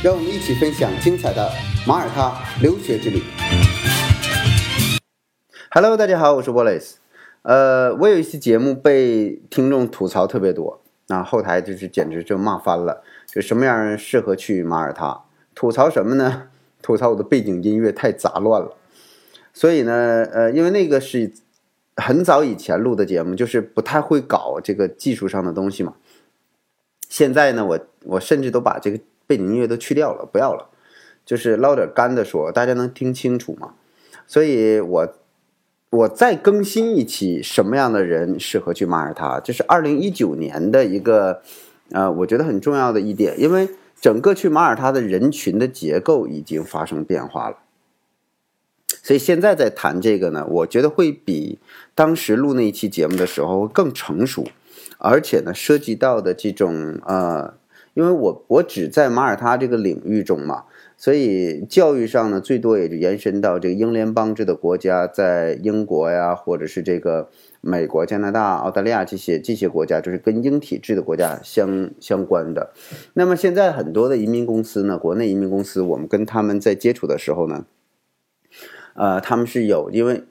让我们一起分享精彩的马耳他留学之旅。Hello，大家好，我是 Wallace。呃，我有一期节目被听众吐槽特别多，那后台就是简直就骂翻了，就什么样人适合去马耳他？吐槽什么呢？吐槽我的背景音乐太杂乱了。所以呢，呃，因为那个是很早以前录的节目，就是不太会搞这个技术上的东西嘛。现在呢，我我甚至都把这个背景音乐都去掉了，不要了，就是捞点干的说，大家能听清楚吗。所以我我再更新一期，什么样的人适合去马耳他？这是二零一九年的一个呃，我觉得很重要的一点，因为整个去马耳他的人群的结构已经发生变化了。所以现在在谈这个呢，我觉得会比当时录那一期节目的时候更成熟，而且呢，涉及到的这种呃，因为我我只在马耳他这个领域中嘛，所以教育上呢，最多也就延伸到这个英联邦制的国家，在英国呀，或者是这个美国、加拿大、澳大利亚这些这些国家，就是跟英体制的国家相相关的。那么现在很多的移民公司呢，国内移民公司，我们跟他们在接触的时候呢。呃，他们是有，因为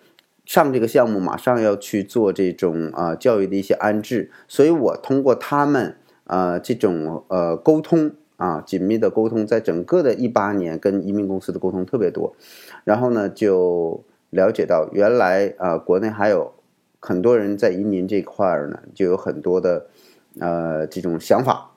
上这个项目马上要去做这种呃教育的一些安置，所以我通过他们呃这种呃沟通啊紧密的沟通，在整个的一八年跟移民公司的沟通特别多，然后呢就了解到原来啊国内还有很多人在移民这块儿呢就有很多的呃这种想法，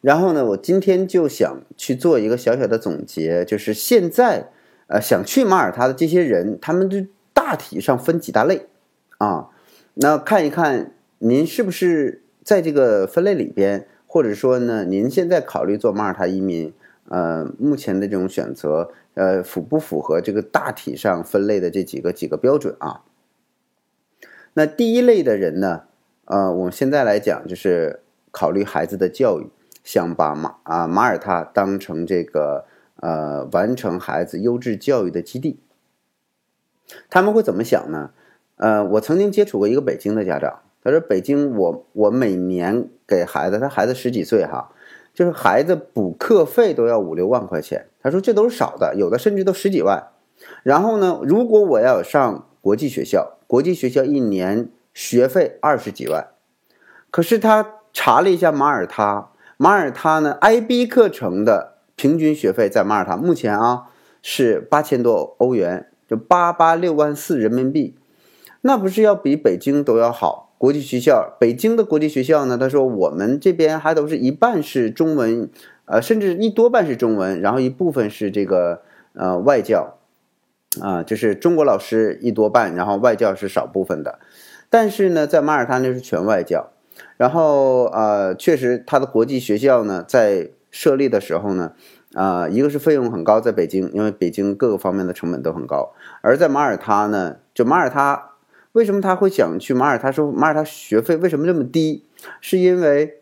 然后呢我今天就想去做一个小小的总结，就是现在。呃，想去马耳他的这些人，他们就大体上分几大类啊。那看一看您是不是在这个分类里边，或者说呢，您现在考虑做马耳他移民，呃，目前的这种选择，呃，符不符合这个大体上分类的这几个几个标准啊？那第一类的人呢，呃，我们现在来讲就是考虑孩子的教育，想把马啊马耳他当成这个。呃，完成孩子优质教育的基地，他们会怎么想呢？呃，我曾经接触过一个北京的家长，他说：“北京，我我每年给孩子，他孩子十几岁哈，就是孩子补课费都要五六万块钱。他说这都是少的，有的甚至都十几万。然后呢，如果我要上国际学校，国际学校一年学费二十几万。可是他查了一下马耳他，马耳他呢，IB 课程的。平均学费在马耳他目前啊是八千多欧元，就八八六万四人民币，那不是要比北京都要好？国际学校，北京的国际学校呢？他说我们这边还都是一半是中文，呃，甚至一多半是中文，然后一部分是这个呃外教，啊，就是中国老师一多半，然后外教是少部分的。但是呢，在马耳他那是全外教，然后呃，确实他的国际学校呢在。设立的时候呢，啊，一个是费用很高，在北京，因为北京各个方面的成本都很高；而在马耳他呢，就马耳他为什么他会想去马耳他？说马耳他学费为什么这么低？是因为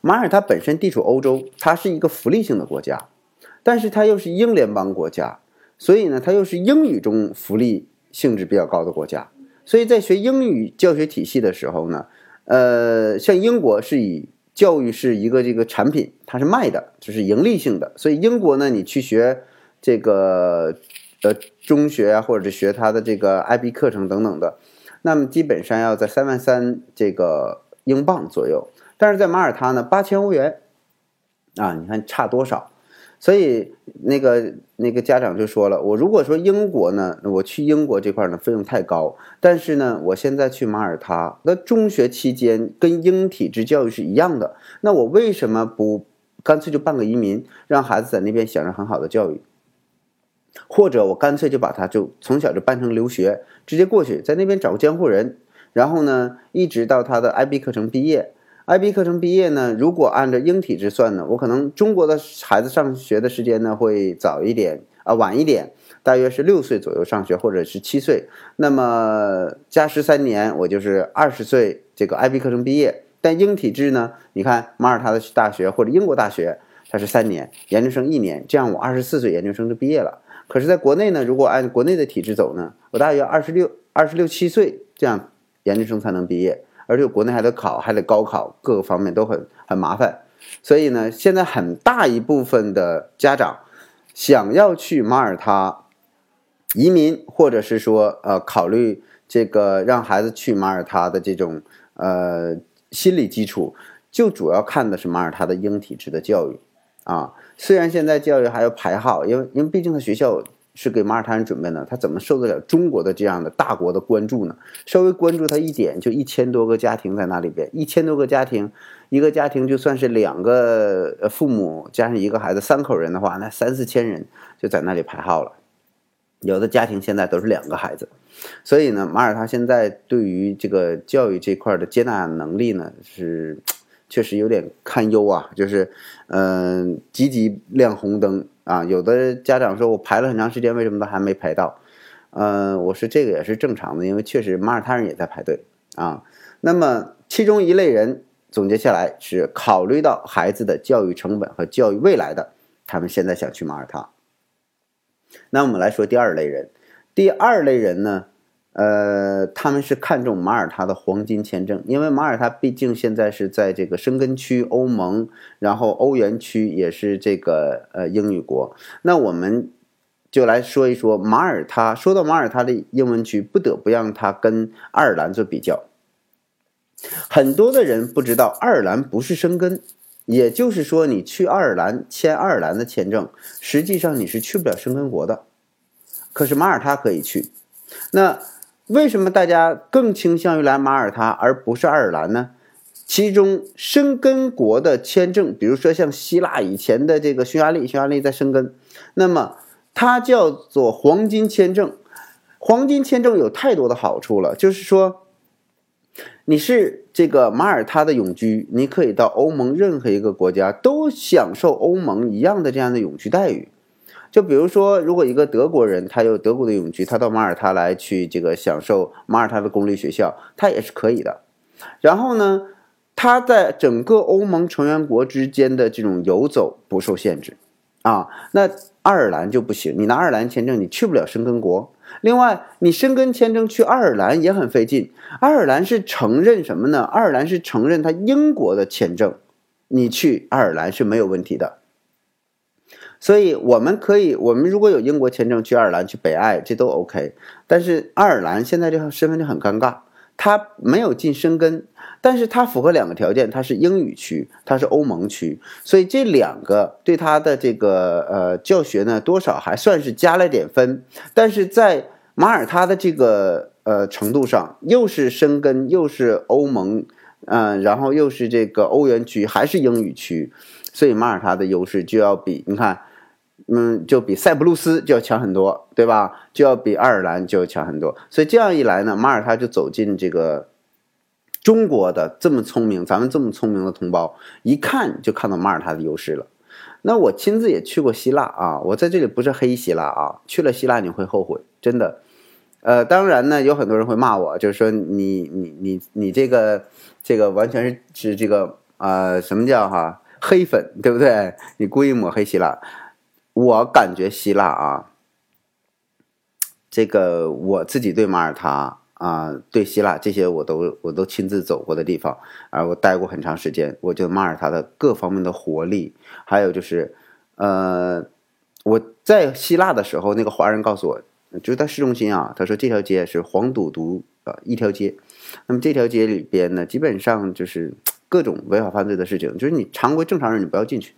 马耳他本身地处欧洲，它是一个福利性的国家，但是它又是英联邦国家，所以呢，它又是英语中福利性质比较高的国家。所以在学英语教学体系的时候呢，呃，像英国是以教育是一个这个产品，它是卖的，就是盈利性的。所以英国呢，你去学这个呃中学啊，或者是学他的这个 IB 课程等等的，那么基本上要在三万三这个英镑左右。但是在马耳他呢，八千欧元啊，你看差多少？所以那个那个家长就说了，我如果说英国呢，我去英国这块呢费用太高，但是呢，我现在去马耳他，那中学期间跟英体制教育是一样的，那我为什么不干脆就办个移民，让孩子在那边享受很好的教育？或者我干脆就把他就从小就办成留学，直接过去在那边找个监护人，然后呢，一直到他的 IB 课程毕业。IB 课程毕业呢，如果按照英体制算呢，我可能中国的孩子上学的时间呢会早一点啊，晚一点，大约是六岁左右上学，或者是七岁。那么加十三年，我就是二十岁这个 IB 课程毕业。但英体制呢，你看马耳他的大学或者英国大学，它是三年，研究生一年，这样我二十四岁研究生就毕业了。可是，在国内呢，如果按国内的体制走呢，我大约二十六、二十六七岁这样研究生才能毕业。而且国内还得考，还得高考，各个方面都很很麻烦，所以呢，现在很大一部分的家长想要去马耳他移民，或者是说呃考虑这个让孩子去马耳他的这种呃心理基础，就主要看的是马耳他的英体制的教育啊。虽然现在教育还要排号，因为因为毕竟他学校。是给马耳他人准备的，他怎么受得了中国的这样的大国的关注呢？稍微关注他一点，就一千多个家庭在那里边，一千多个家庭，一个家庭就算是两个父母加上一个孩子，三口人的话，那三四千人就在那里排号了。有的家庭现在都是两个孩子，所以呢，马耳他现在对于这个教育这块的接纳能力呢，是确实有点堪忧啊，就是嗯，积极亮红灯。啊，有的家长说，我排了很长时间，为什么都还没排到？嗯，我说这个也是正常的，因为确实马耳他人也在排队啊。那么其中一类人总结下来是考虑到孩子的教育成本和教育未来的，他们现在想去马耳他。那我们来说第二类人，第二类人呢？呃，他们是看中马耳他的黄金签证，因为马耳他毕竟现在是在这个申根区、欧盟，然后欧元区也是这个呃英语国。那我们就来说一说马耳他。说到马耳他的英文区，不得不让它跟爱尔兰做比较。很多的人不知道，爱尔兰不是申根，也就是说，你去爱尔兰签爱尔兰的签证，实际上你是去不了申根国的。可是马耳他可以去，那。为什么大家更倾向于来马耳他而不是爱尔兰呢？其中申根国的签证，比如说像希腊以前的这个匈牙利，匈牙利在申根，那么它叫做黄金签证。黄金签证有太多的好处了，就是说你是这个马耳他的永居，你可以到欧盟任何一个国家都享受欧盟一样的这样的永居待遇。就比如说，如果一个德国人他有德国的永居，他到马耳他来去这个享受马耳他的公立学校，他也是可以的。然后呢，他在整个欧盟成员国之间的这种游走不受限制啊。那爱尔兰就不行，你拿爱尔兰签证你去不了申根国。另外，你申根签证去爱尔兰也很费劲。爱尔兰是承认什么呢？爱尔兰是承认他英国的签证，你去爱尔兰是没有问题的。所以我们可以，我们如果有英国签证去爱尔兰、去北爱，这都 OK。但是爱尔兰现在这个身份就很尴尬，它没有进深根，但是它符合两个条件，它是英语区，它是欧盟区，所以这两个对它的这个呃教学呢，多少还算是加了点分。但是在马耳他的这个呃程度上，又是申根，又是欧盟，嗯，然后又是这个欧元区，还是英语区，所以马耳他的优势就要比你看。嗯，就比塞浦路斯就要强很多，对吧？就要比爱尔兰就要强很多。所以这样一来呢，马耳他就走进这个中国的这么聪明，咱们这么聪明的同胞，一看就看到马耳他的优势了。那我亲自也去过希腊啊，我在这里不是黑希腊啊，去了希腊你会后悔，真的。呃，当然呢，有很多人会骂我，就是说你你你你这个这个完全是是这个呃什么叫哈黑粉，对不对？你故意抹黑希腊。我感觉希腊啊，这个我自己对马耳他啊，对希腊这些我都我都亲自走过的地方，啊，我待过很长时间。我觉得马耳他的各方面的活力，还有就是，呃，我在希腊的时候，那个华人告诉我，就在市中心啊，他说这条街是黄赌毒啊一条街，那么这条街里边呢，基本上就是各种违法犯罪的事情，就是你常规正常人你不要进去。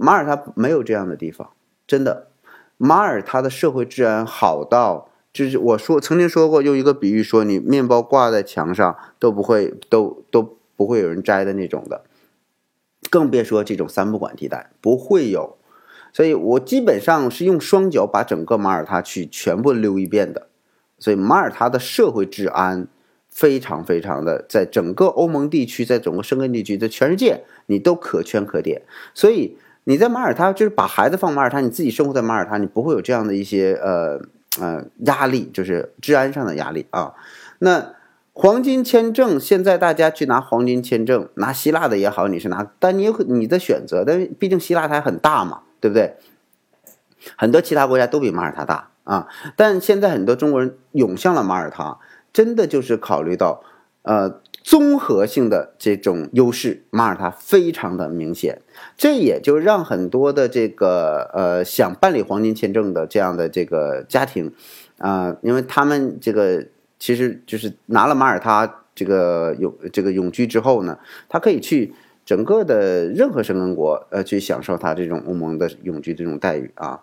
马耳他没有这样的地方，真的。马耳他的社会治安好到，就是我说曾经说过，用一个比喻说，你面包挂在墙上都不会都都不会有人摘的那种的，更别说这种三不管地带不会有。所以我基本上是用双脚把整个马耳他去全部溜一遍的。所以马耳他的社会治安非常非常的，在整个欧盟地区，在整个申根地区，在全世界，你都可圈可点。所以你在马耳他，就是把孩子放马耳他，你自己生活在马耳他，你不会有这样的一些呃呃压力，就是治安上的压力啊。那黄金签证，现在大家去拿黄金签证，拿希腊的也好，你是拿，但你有你的选择，但毕竟希腊它很大嘛，对不对？很多其他国家都比马耳他大啊，但现在很多中国人涌向了马耳他，真的就是考虑到，呃，综合性的这种优势，马耳他非常的明显，这也就让很多的这个呃想办理黄金签证的这样的这个家庭，啊，因为他们这个其实就是拿了马耳他这个永这个永居之后呢，他可以去。整个的任何申根国，呃，去享受他这种欧盟的永居这种待遇啊。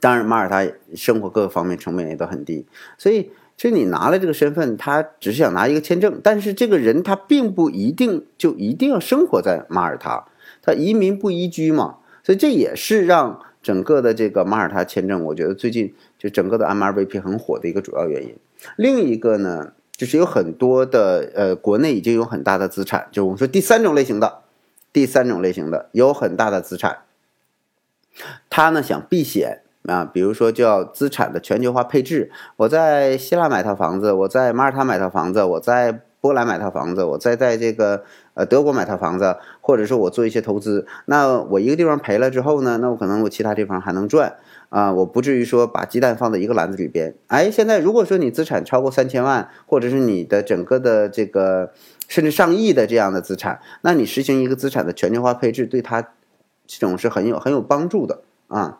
当然，马耳他生活各个方面成本也都很低，所以，就你拿了这个身份，他只是想拿一个签证，但是这个人他并不一定就一定要生活在马耳他，他移民不移居嘛，所以这也是让整个的这个马耳他签证，我觉得最近就整个的 MRVP 很火的一个主要原因。另一个呢？就是有很多的呃，国内已经有很大的资产，就我们说第三种类型的，第三种类型的有很大的资产，他呢想避险啊，比如说叫资产的全球化配置，我在希腊买套房子，我在马耳他买套房子，我在波兰买套房子，我再在这个呃德国买套房子，或者说我做一些投资，那我一个地方赔了之后呢，那我可能我其他地方还能赚。啊，我不至于说把鸡蛋放在一个篮子里边。哎，现在如果说你资产超过三千万，或者是你的整个的这个甚至上亿的这样的资产，那你实行一个资产的全球化配置，对它这种是很有很有帮助的啊。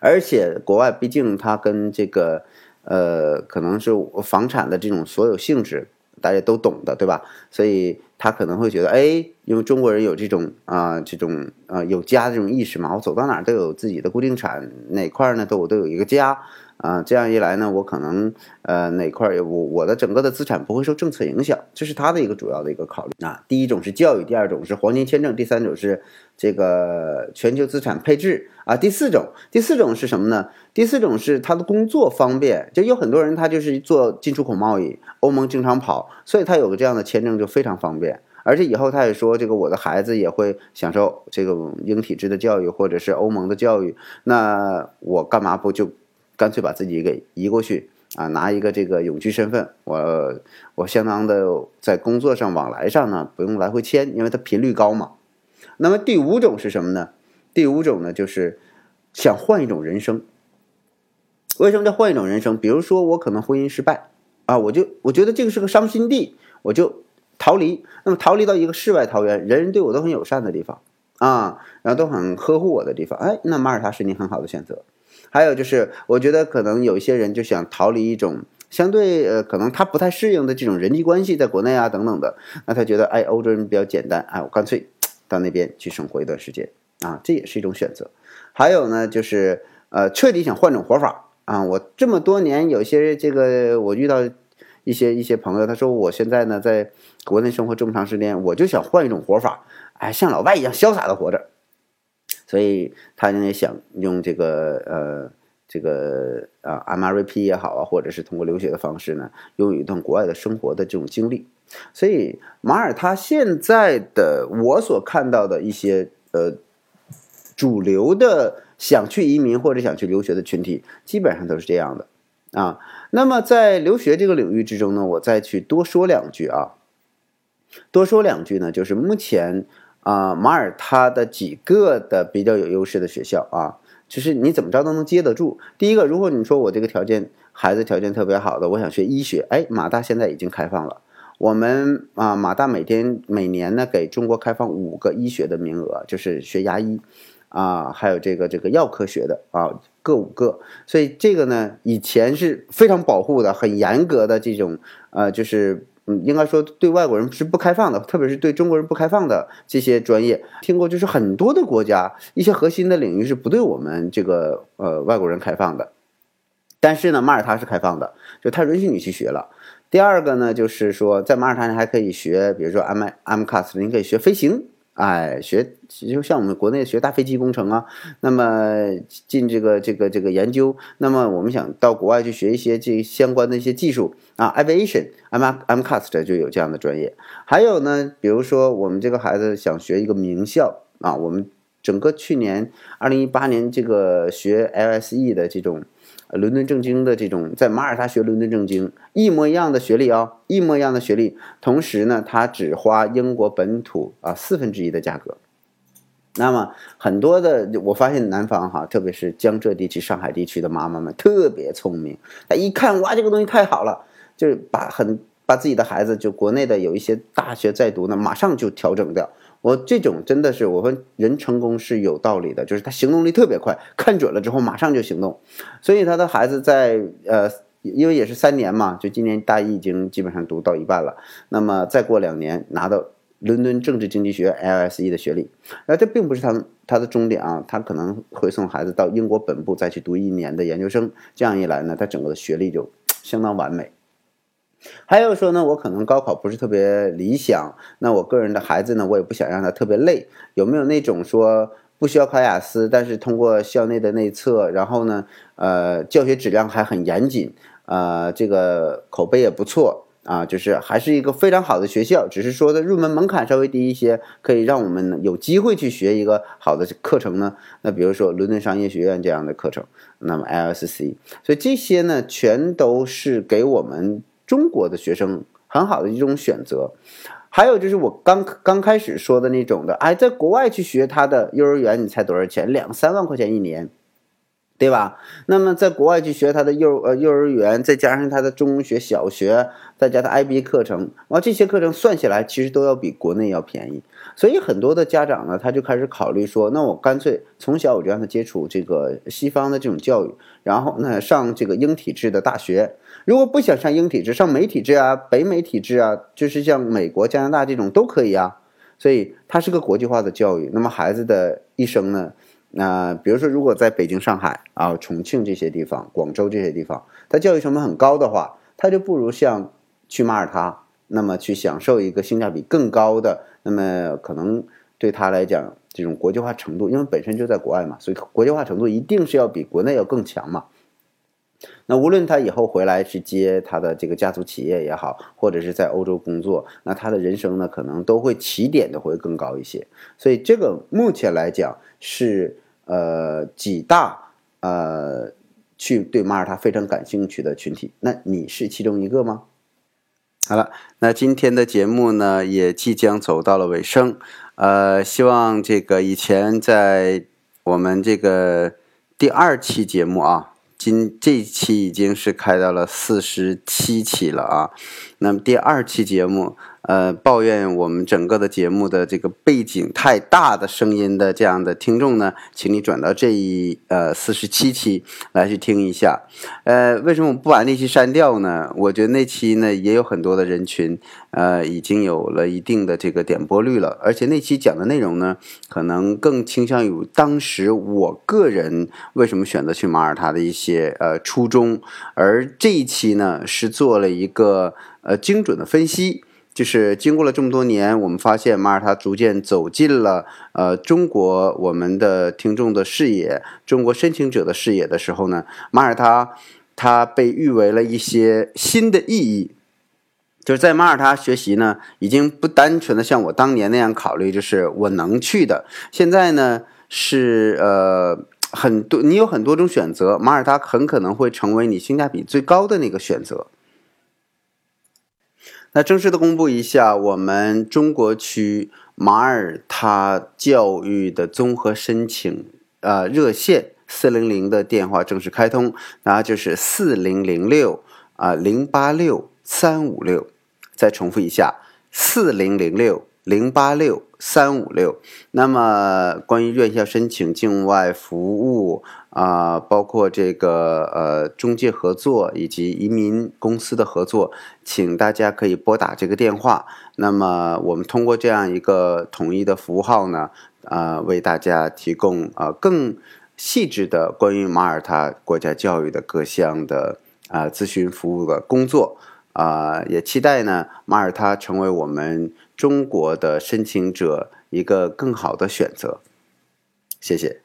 而且国外毕竟它跟这个呃，可能是房产的这种所有性质。大家都懂的，对吧？所以他可能会觉得，哎，因为中国人有这种啊，这种啊有家的这种意识嘛，我走到哪都有自己的固定产，哪块呢都我都有一个家啊。这样一来呢，我可能呃哪块我我的整个的资产不会受政策影响，这是他的一个主要的一个考虑啊。第一种是教育，第二种是黄金签证，第三种是这个全球资产配置啊。第四种，第四种是什么呢？第四种是他的工作方便，就有很多人他就是做进出口贸易，欧盟经常跑，所以他有个这样的签证就非常方便。而且以后他也说，这个我的孩子也会享受这个英体制的教育或者是欧盟的教育，那我干嘛不就干脆把自己给移过去啊？拿一个这个永居身份，我我相当的在工作上往来上呢不用来回签，因为它频率高嘛。那么第五种是什么呢？第五种呢就是想换一种人生。为什么叫换一种人生？比如说我可能婚姻失败啊，我就我觉得这个是个伤心地，我就逃离。那么逃离到一个世外桃源，人人对我都很友善的地方啊，然后都很呵护我的地方。哎，那马耳他是你很好的选择。还有就是，我觉得可能有一些人就想逃离一种相对呃，可能他不太适应的这种人际关系，在国内啊等等的，那他觉得哎，欧洲人比较简单，哎，我干脆到那边去生活一段时间啊，这也是一种选择。还有呢，就是呃，彻底想换种活法。啊，我这么多年，有些这个我遇到一些一些朋友，他说我现在呢在国内生活这么长时间，我就想换一种活法，哎，像老外一样潇洒的活着，所以他也想用这个呃这个啊 MRP 也好啊，或者是通过留学的方式呢，拥有一段国外的生活的这种经历。所以马耳他现在的我所看到的一些呃主流的。想去移民或者想去留学的群体，基本上都是这样的啊。那么在留学这个领域之中呢，我再去多说两句啊。多说两句呢，就是目前啊，马耳他的几个的比较有优势的学校啊，就是你怎么着都能接得住。第一个，如果你说我这个条件，孩子条件特别好的，我想学医学，哎，马大现在已经开放了。我们啊，马大每天每年呢给中国开放五个医学的名额，就是学牙医。啊，还有这个这个药科学的啊，各五个，所以这个呢，以前是非常保护的，很严格的这种，呃，就是应该说对外国人是不开放的，特别是对中国人不开放的这些专业，听过就是很多的国家一些核心的领域是不对我们这个呃外国人开放的，但是呢，马耳他是开放的，就他允许你去学了。第二个呢，就是说在马耳他你还可以学，比如说 M M CAS，你可以学飞行。哎，学就像我们国内学大飞机工程啊，那么进这个这个这个研究，那么我们想到国外去学一些这相关的一些技术啊，aviation，M M cast 就有这样的专业。还有呢，比如说我们这个孩子想学一个名校啊，我们整个去年二零一八年这个学 LSE 的这种。伦敦政经的这种在马耳他学伦敦政经一模一样的学历啊，一模一样的学历，同时呢，他只花英国本土啊四分之一的价格。那么很多的，我发现南方哈，特别是江浙地区、上海地区的妈妈们特别聪明，他一看哇，这个东西太好了，就是把很把自己的孩子就国内的有一些大学在读呢，马上就调整掉。我这种真的是，我说人成功是有道理的，就是他行动力特别快，看准了之后马上就行动。所以他的孩子在呃，因为也是三年嘛，就今年大一已经基本上读到一半了。那么再过两年拿到伦敦政治经济学 LSE 的学历，那这并不是他他的终点啊，他可能会送孩子到英国本部再去读一年的研究生。这样一来呢，他整个的学历就相当完美。还有说呢，我可能高考不是特别理想，那我个人的孩子呢，我也不想让他特别累。有没有那种说不需要考雅思，但是通过校内的内测，然后呢，呃，教学质量还很严谨，呃，这个口碑也不错啊，就是还是一个非常好的学校，只是说的入门门槛稍微低一些，可以让我们有机会去学一个好的课程呢？那比如说伦敦商业学院这样的课程，那么 LSC，所以这些呢，全都是给我们。中国的学生很好的一种选择，还有就是我刚刚开始说的那种的，哎，在国外去学他的幼儿园，你猜多少钱？两三万块钱一年，对吧？那么在国外去学他的幼呃幼儿园，再加上他的中学、小学，再加他 IB 课程，哇，这些课程算起来其实都要比国内要便宜。所以很多的家长呢，他就开始考虑说，那我干脆从小我就让他接触这个西方的这种教育，然后呢上这个英体制的大学。如果不想上英体制，上美体制啊、北美体制啊，就是像美国、加拿大这种都可以啊。所以它是个国际化的教育。那么孩子的一生呢，那比如说如果在北京、上海啊、重庆这些地方、广州这些地方，他教育成本很高的话，他就不如像去马耳他，那么去享受一个性价比更高的。那么可能对他来讲，这种国际化程度，因为本身就在国外嘛，所以国际化程度一定是要比国内要更强嘛。那无论他以后回来去接他的这个家族企业也好，或者是在欧洲工作，那他的人生呢，可能都会起点的会更高一些。所以这个目前来讲是呃几大呃去对马耳他非常感兴趣的群体。那你是其中一个吗？好了，那今天的节目呢也即将走到了尾声，呃，希望这个以前在我们这个第二期节目啊。今这期已经是开到了四十七期了啊，那么第二期节目。呃，抱怨我们整个的节目的这个背景太大的声音的这样的听众呢，请你转到这一呃四十七期来去听一下。呃，为什么不把那期删掉呢？我觉得那期呢也有很多的人群，呃，已经有了一定的这个点播率了，而且那期讲的内容呢，可能更倾向于当时我个人为什么选择去马耳他的一些呃初衷，而这一期呢是做了一个呃精准的分析。就是经过了这么多年，我们发现马耳他逐渐走进了呃中国我们的听众的视野，中国申请者的视野的时候呢，马耳他它被誉为了一些新的意义。就是在马耳他学习呢，已经不单纯的像我当年那样考虑，就是我能去的。现在呢是呃很多你有很多种选择，马耳他很可能会成为你性价比最高的那个选择。那正式的公布一下，我们中国区马耳他教育的综合申请呃热线四零零的电话正式开通，然后就是四零零六啊零八六三五六，再重复一下四零零六零八六三五六。那么关于院校申请境外服务。啊，包括这个呃中介合作以及移民公司的合作，请大家可以拨打这个电话。那么我们通过这样一个统一的服务号呢，啊，为大家提供啊更细致的关于马耳他国家教育的各项的啊咨询服务的工作。啊，也期待呢马耳他成为我们中国的申请者一个更好的选择。谢谢。